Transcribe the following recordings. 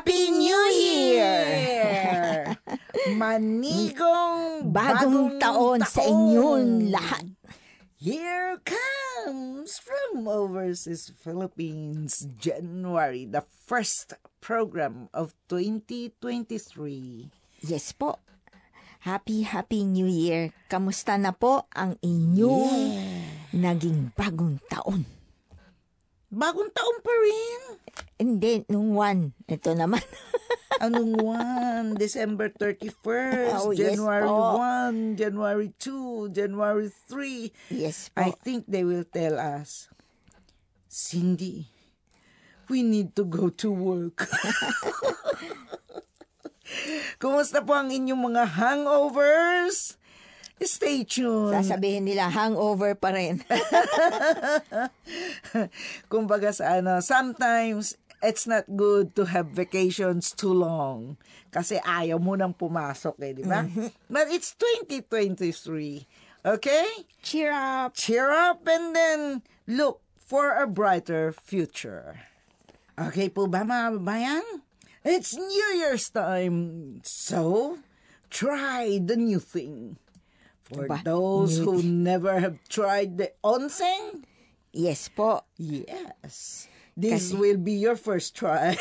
Happy New Year! Manigong Bagong taon sa inyong lahat. Here comes from overseas Philippines, January, the first program of 2023. Yes po. Happy, happy New Year. Kamusta na po ang inyong naging bagong taon? Bagong taon pa rin. Hindi, nung one. Ito naman. Anong 1? December 31st, Oh, yes January po. 1, January 2, January 3. yes po. I think they will tell us, Cindy, we need to go to work. Kumusta po ang inyong mga hangovers? Stay tuned. Sasabihin nila, hangover pa rin. Kumbaga sa ano, sometimes it's not good to have vacations too long. Kasi ayaw mo nang pumasok eh, di ba? But it's 2023. Okay? Cheer up. cheer up and then look for a brighter future. Okay po ba mga babayan? It's New Year's time. So, try the new thing. For Ba- those who never have tried the onsen, Yes po. yes. This Kasi- will be your first try.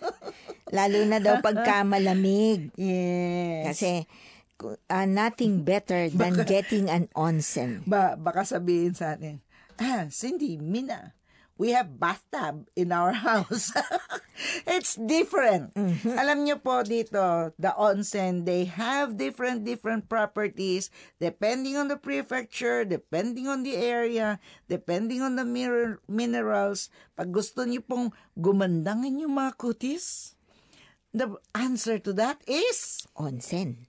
Lalo na daw pagka malamig. yes. Kasi ah, nothing better than getting an onsen. Ba, baka sabihin sa atin, ah, Cindy, Mina, we have bathtub in our house. It's different. Alam niyo po dito, the onsen, they have different, different properties depending on the prefecture, depending on the area, depending on the mir- minerals. Pag gusto niyo pong gumandangin yung mga kutis, the answer to that is, Onsen.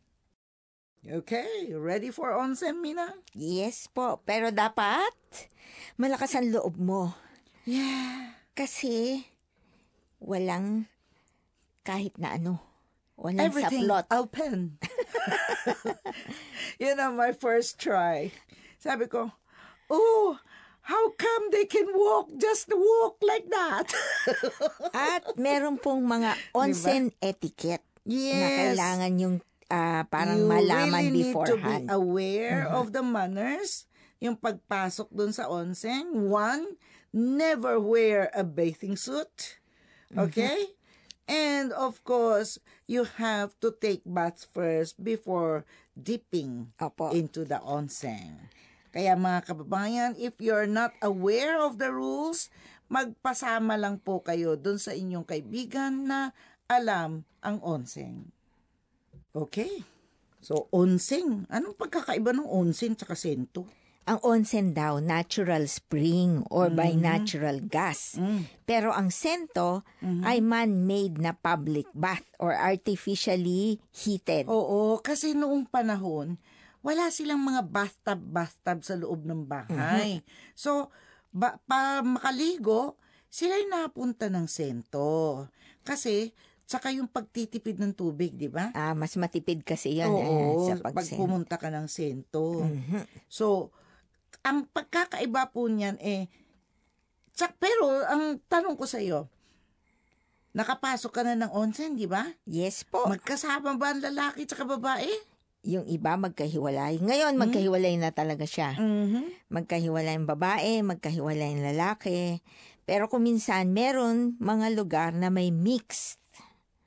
okay, ready for onsen, Mina? Yes po. Pero dapat, malakas ang loob mo. Yeah. Kasi, walang kahit na ano. Walang everything saplot. open. you know, my first try. Sabi ko, oh, how come they can walk, just walk like that? At meron pong mga onsen etiquette na yes. kailangan yung ah, parang you malaman really need to be beforehand. aware of the manners. Yung pagpasok dun sa onsen. One, never wear a bathing suit. Okay? And of course, you have to take bath first before dipping Opo. into the onsen. Kaya mga kababayan, if you're not aware of the rules, magpasama lang po kayo dun sa inyong kaibigan na alam ang onsen. Okay. So, onsen. Anong pagkakaiba ng onsen sa sento? Ang onsen daw, natural spring or by Mm-hmm. natural gas. Mm. Pero ang sento ay man-made na public bath or artificially heated. Oo, kasi noong panahon, wala silang mga bathtub-bathtub sa loob ng bahay. So, ba, pa makaligo, sila'y napunta ng sento. Kasi, tsaka yung pagtitipid ng tubig, di ba? Ah, mas matipid kasi yan eh, Oo, sa pag pagsen. pumunta ka ng sento. Mhm. So, ang pagkakaiba po niyan eh, tsak, pero ang tanong ko sa iyo, nakapasok ka na ng onsen, di ba? Yes po. Magkasama ba ang lalaki at babae? yung iba magkahiwalay. Ngayon, magkahiwalay na talaga siya. Mhm. Magkahiwalay ang babae, magkahiwalay ang lalaki. Pero kung minsan, meron mga lugar na may mixed.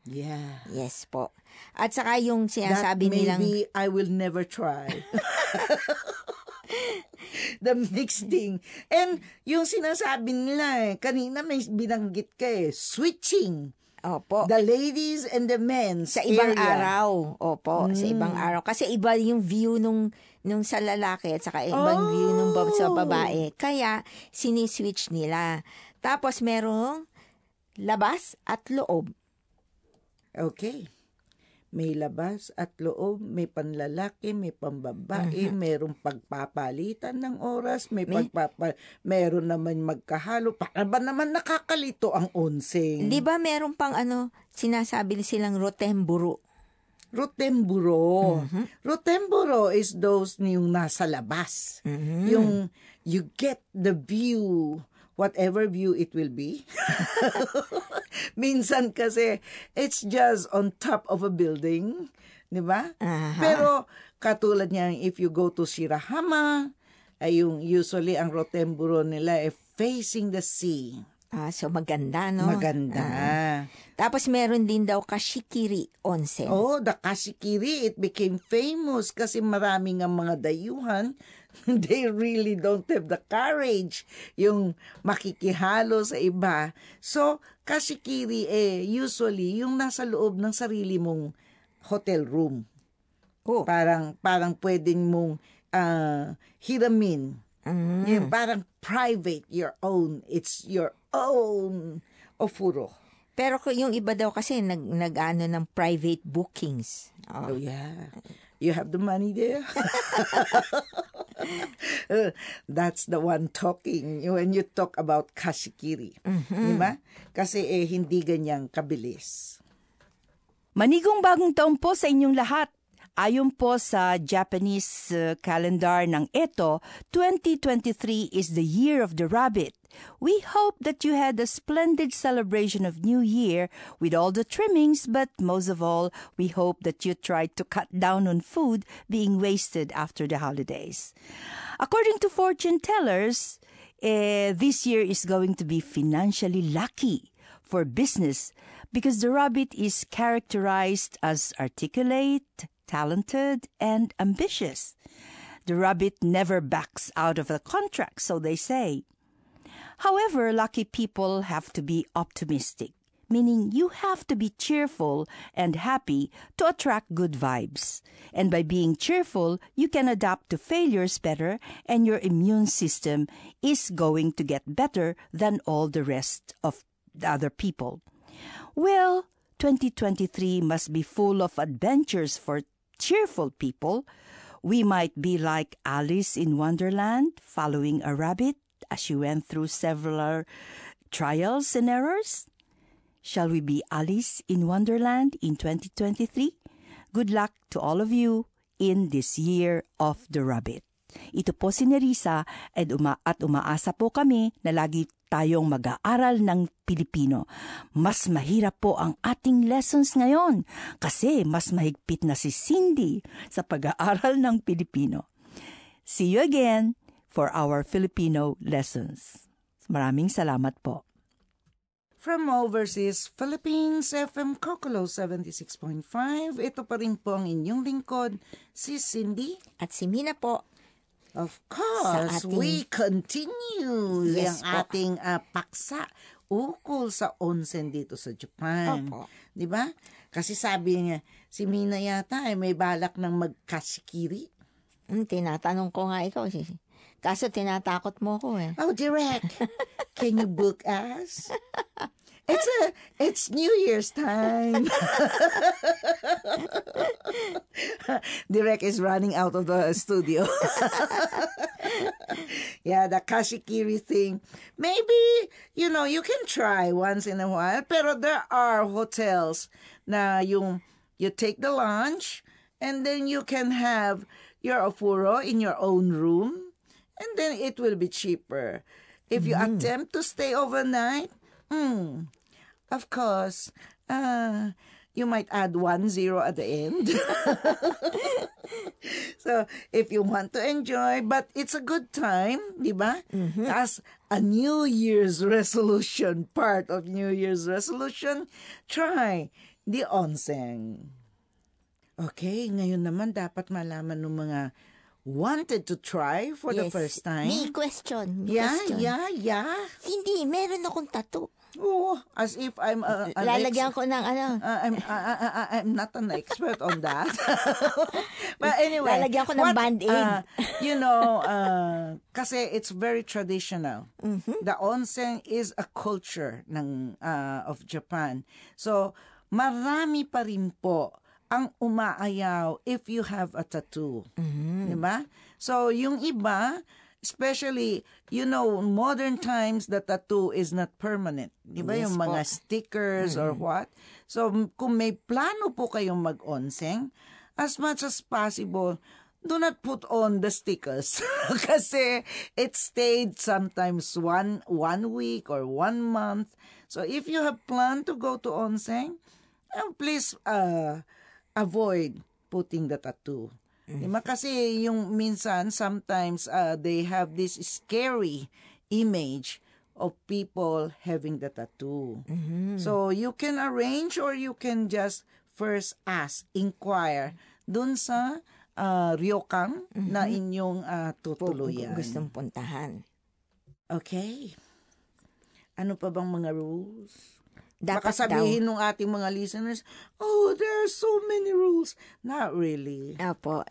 Yeah. Yes po. At saka yung That sinasabi nilang... maybe I will never try. The mixing. And yung sinasabi nila eh, kanina may binanggit ka eh, switching. Opo. The ladies and the men sa ibang area. araw. Opo, sa ibang Mm. araw. Kasi iba yung view nung, nung sa lalaki at saka ibang view nung bab- sa Oh. babae. Kaya, siniswitch nila. Tapos merong labas at loob. Okay. May labas at loob, may panlalaki, may pambabae, merong pagpapalitan ng oras, may, May- pagpapa, meron naman magkahalo. Para ba naman nakakalito ang onseng? Di ba meron pang ano, sinasabi silang rotemburo. Rotemburo. Mm-hmm. Rotemburo is those yung nasa labas. Mm-hmm. Yung you get the view whatever view it will be. Minsan kasi, it's just on top of a building. Di ba? Aha. Pero, katulad niya, if you go to Shirahama, ay yung usually ang Rotemburo nila ay facing the sea. Ah, so maganda, no? Maganda. Ah. Tapos meron din daw Kashikiri Onsen. Oh, the Kashikiri, it became famous kasi maraming ang mga dayuhan. They really don't have the courage yung makikihalo sa iba. So, Kashikiri eh, usually, yung nasa loob ng sarili mong hotel room. Oh. Parang, parang pwedeng mong ah, hiramin. Mm. Yung parang private, your own. It's your own ofuro. Pero kung yung iba daw kasi nag nag-ano ng private bookings. Oh. Oh, yeah. You have the money there. Uh, That's the one talking when you talk about kashikiri. Di ba? Kasi eh, hindi ganyang kabilis. Manigong bagong taon po sa inyong lahat. Ayon po sa Japanese uh, calendar ng ito, 2023 is the year of the rabbit. We hope that you had a splendid celebration of New Year with all the trimmings, but most of all, we hope that you tried to cut down on food being wasted after the holidays. According to fortune tellers, eh, this year is going to be financially lucky for business because the rabbit is characterized as articulate, talented, and ambitious. The rabbit never backs out of a contract, so they say. However, lucky people have to be optimistic, meaning you have to be cheerful and happy to attract good vibes. And by being cheerful, you can adapt to failures better, and your immune system is going to get better than all the rest of the other people. Well, 2023 must be full of adventures for cheerful people. We might be like Alice in Wonderland, following a rabbit as she went through several trials and errors. Shall we be Alice in Wonderland in 2023? Good luck to all of you in this year of the rabbit. Ito po si Nerissa at, uma- at umaasa po kami na lagi tayong mag-aaral ng Pilipino. Mas mahirap po ang ating lessons ngayon kasi mas mahigpit na si Cindy sa pag-aaral ng Pilipino. See you again for our Filipino lessons. Maraming salamat po. From overseas Philippines, FM Kokolo 76.5. Ito pa rin po ang inyong lingkod, si Cindy. At si Mina po, Of course, ating- we continue Yes ang po. ating ah, paksa ukol sa onsen dito sa Japan. Opo. 'Di ba? Kasi sabi niya, si Mina yata ay may balak ng magkashikiri. hmm, tinatanong ko nga ikaw. si- Kaso tinatakot mo ko eh. Oh, direct. Can you book us? It's a it's New Year's time. Direk is running out of the studio. yeah, the kashikiri thing. Maybe, you know, you can try once in a while, pero there are hotels na yung you take the lunch and then you can have your ofuro in your own room and then it will be cheaper. If you attempt to stay overnight, hmm, of course, uh, you might add one zero at the end. so, if you want to enjoy, but it's a good time, di ba? As a New Year's resolution, part of New Year's resolution, try the onsen. Okay, ngayon naman dapat malaman ng mga wanted to try for the Yes. first time. May question. May Yeah, question. yeah, yeah. Hindi, meron akong tattoo. Oh, as if I'm a, an Lalagyan ex- ko ng ano. Uh, I'm I, I, I- I'm not an expert on that. but anyway, Lalagyan ko ng what, Band-Aid. uh, you know, uh, kasi it's very traditional. Mm-hmm. The onsen is a culture ng uh, of Japan. So, marami pa rin po ang umaayaw if you have a tattoo. Mm-hmm. Di ba? So, yung iba, especially, you know, modern times, the tattoo is not permanent. Di ba? Yes yung mga po. Mm-hmm. stickers or what. So, kung may plano po kayong mag-onseng, as much as possible, do not put on the stickers kasi it stayed sometimes one one week or one month. So if you have planned to go to onsen, uh, please uh, avoid putting the tattoo. Di ba? Kasi yung minsan, sometimes uh, they have this scary image of people having the tattoo. So you can arrange or you can just first ask, inquire dun sa uh, ryokan na inyong uh, tutuluyan. gustong puntahan. Okay. Ano pa bang mga rules? Dapat Baka sabihin ng ating mga listeners, oh, there are so many rules. Not really. daw. Opo.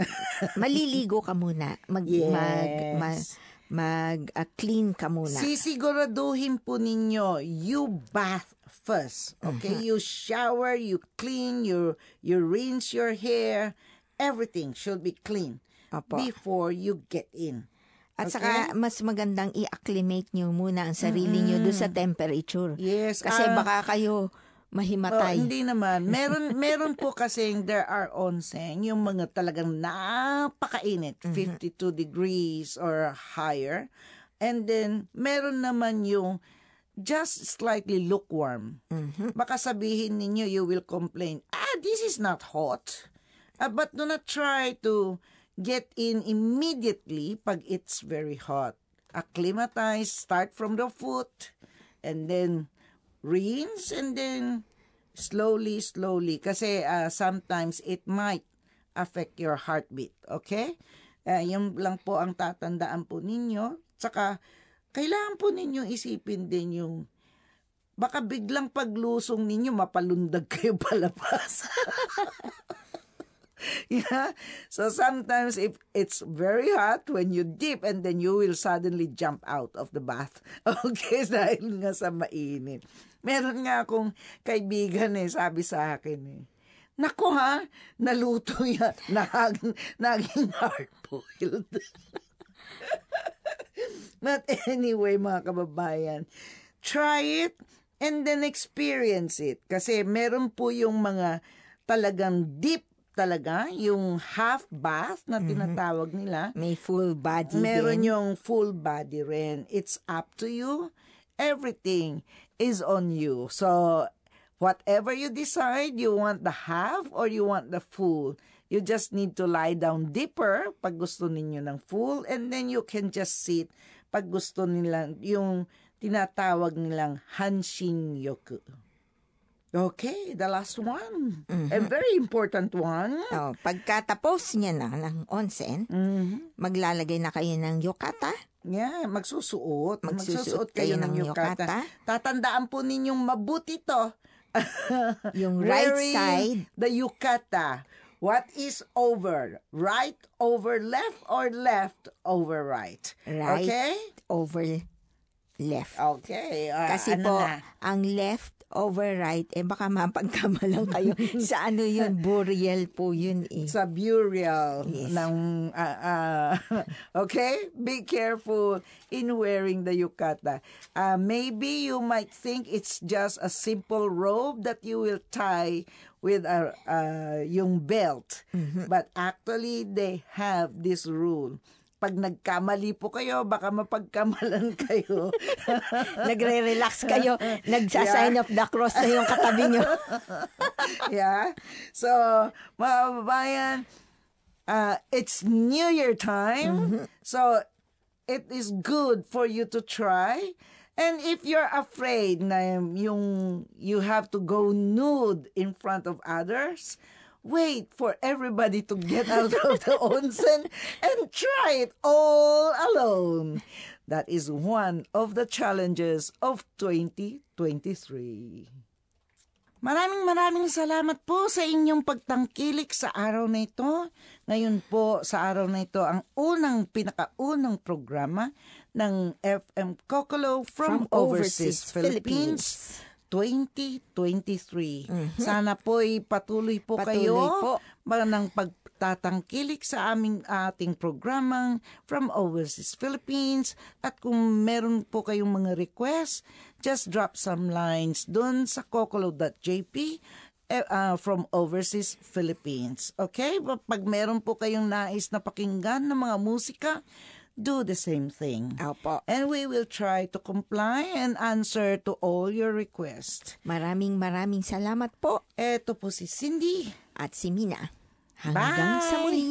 Maliligo ka muna. Mag, Yes. mag, mag, mag ah, clean ka muna. Sisiguraduhin po ninyo, you bath first. Okay? You shower, you clean, you, you rinse your hair. Everything should be clean Opo. before you get in. At Okay? saka, mas magandang i-acclimate nyo muna ang sarili nyo doon sa temperature. Yes. Kasi ah, baka kayo Oh, mahimatay. hindi naman. Meron meron po kasi there are onsen, yung mga talagang napakainit, 52 degrees or higher. And then, meron naman yung just slightly lukewarm. Baka sabihin ninyo, you will complain, ah, this is not hot. Ah, but do not try to get in immediately pag it's very hot. Acclimatize, start from the foot, and then rinse, and then slowly, slowly. Kasi uh, sometimes it might affect your heartbeat. Okay? Uh, yun lang po ang tatandaan po ninyo. Tsaka, kailangan po ninyo isipin din yung baka biglang paglusong ninyo, mapalundag kayo palabas. yeah. So sometimes if it's very hot when you dip and then you will suddenly jump out of the bath. Okay, dahil nga sa mainit. Meron nga akong kaibigan eh, sabi sa akin eh. Nako ha, naluto yan. Naging, naging hard-boiled. But anyway, mga kababayan, try it and then experience it. Kasi meron po yung mga talagang deep talaga, yung half bath na tinatawag nila. May full body Meron din. yung full body rin. It's up to you. Everything is on you. So, whatever you decide, you want the half or you want the full, you just need to lie down deeper pag gusto ninyo ng full and then you can just sit pag gusto nila yung tinatawag nilang hanshin yoku. Okay, the last one. A very important one. Oh, pagkatapos niya na ng onsen, Mhm. maglalagay na kayo ng yukata. Yeah, magsusuot. Magsusuot kayo ng yukata. Tatandaan po ninyong mabuti to. Yung right Wearing side. The yukata. What is over? Right over left or left over right? Right. Okay? over left. Okay. Ah, Kasi ano po, na? ang left over right, eh baka mapagkamalang kayo sa ano yun, burial po yun eh. sa burial Yes. ng ah, ah, okay? Be careful in wearing the yukata. Uh, maybe you might think it's just a simple robe that you will tie with a uh, yung belt. But actually they have this rule pag nagkamali po kayo, baka mapagkamalan kayo. Nagre-relax kayo, nagsasign of the cross na yung katabi nyo. yeah. So, mga kababayan, uh, it's New Year time. So, it is good for you to try. And if you're afraid na yung you have to go nude in front of others, wait for everybody to get out of the onsen and try it all alone. That is one of the challenges of 2023. Maraming maraming salamat po sa inyong pagtangkilik sa araw na ito. Ngayon po sa araw na ito ang unang pinakaunang programa ng FM Kokolo from, From Overseas, Overseas Philippines. 2023. Sana po'y patuloy po Mm-hmm. Patuloy kayo po. ng pagtatangkilik sa aming ating programang from Overseas Philippines. At kung meron po kayong mga request, just drop some lines dun sa kokolo.jp eh, uh, from overseas Philippines. Okay? Pag meron po kayong nais na pakinggan ng mga musika, do the same thing. Opo. And we will try to comply and answer to all your requests. Maraming maraming salamat po. Eto po si Cindy. At si Mina. Hanggang sa Bye! muli.